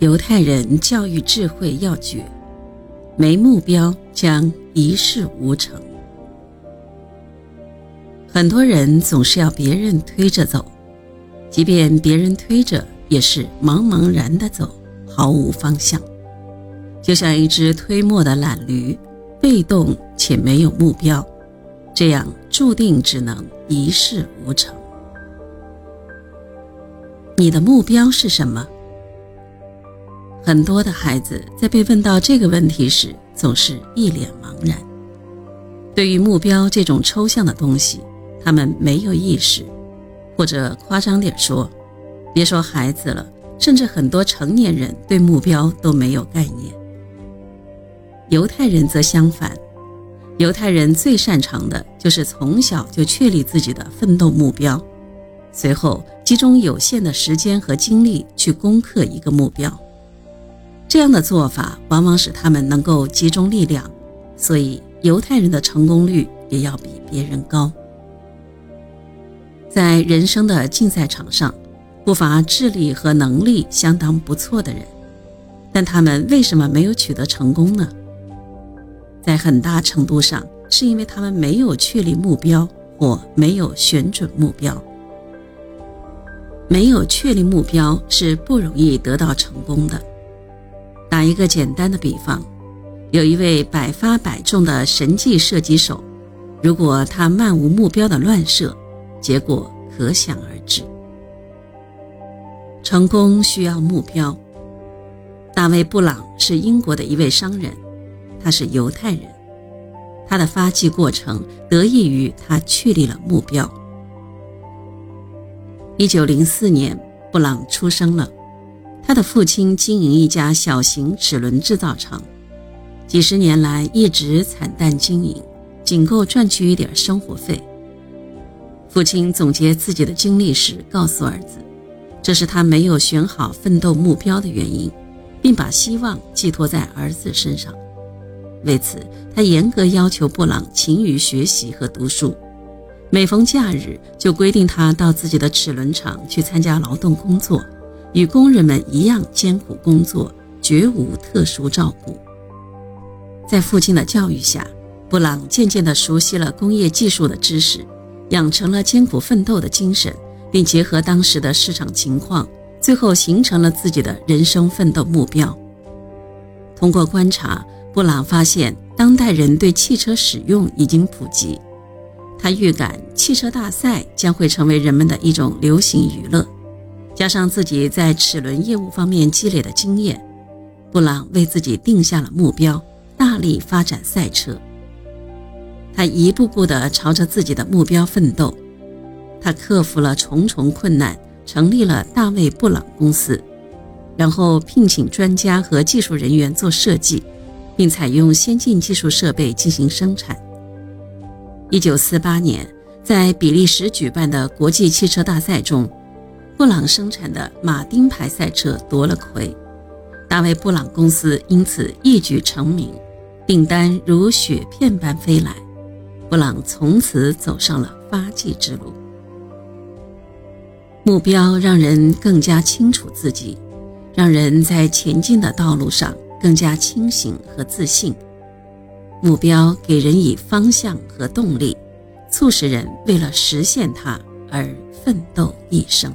犹太人教育智慧要诀：没目标将一事无成。很多人总是要别人推着走，即便别人推着，也是茫茫然的走，毫无方向，就像一只推磨的懒驴，被动且没有目标，这样注定只能一事无成。你的目标是什么？很多的孩子在被问到这个问题时，总是一脸茫然。对于目标这种抽象的东西，他们没有意识，或者夸张点说，别说孩子了，甚至很多成年人对目标都没有概念。犹太人则相反，犹太人最擅长的就是从小就确立自己的奋斗目标，随后集中有限的时间和精力去攻克一个目标。这样的做法往往使他们能够集中力量，所以犹太人的成功率也要比别人高。在人生的竞赛场上，不乏智力和能力相当不错的人，但他们为什么没有取得成功呢？在很大程度上，是因为他们没有确立目标或没有选准目标。没有确立目标是不容易得到成功的。打一个简单的比方，有一位百发百中的神技射击手，如果他漫无目标的乱射，结果可想而知。成功需要目标。大卫·布朗是英国的一位商人，他是犹太人，他的发迹过程得益于他确立了目标。一九零四年，布朗出生了。他的父亲经营一家小型齿轮制造厂，几十年来一直惨淡经营，仅够赚取一点生活费。父亲总结自己的经历时，告诉儿子，这是他没有选好奋斗目标的原因，并把希望寄托在儿子身上。为此，他严格要求布朗勤于学习和读书，每逢假日就规定他到自己的齿轮厂去参加劳动工作。与工人们一样艰苦工作，绝无特殊照顾。在父亲的教育下，布朗渐渐地熟悉了工业技术的知识，养成了艰苦奋斗的精神，并结合当时的市场情况，最后形成了自己的人生奋斗目标。通过观察，布朗发现当代人对汽车使用已经普及，他预感汽车大赛将会成为人们的一种流行娱乐。加上自己在齿轮业务方面积累的经验，布朗为自己定下了目标，大力发展赛车。他一步步地朝着自己的目标奋斗。他克服了重重困难，成立了大卫·布朗公司，然后聘请专家和技术人员做设计，并采用先进技术设备进行生产。1948年，在比利时举办的国际汽车大赛中。布朗生产的马丁牌赛车夺了魁，大卫·布朗公司因此一举成名，订单如雪片般飞来，布朗从此走上了发迹之路。目标让人更加清楚自己，让人在前进的道路上更加清醒和自信。目标给人以方向和动力，促使人为了实现它而奋斗一生。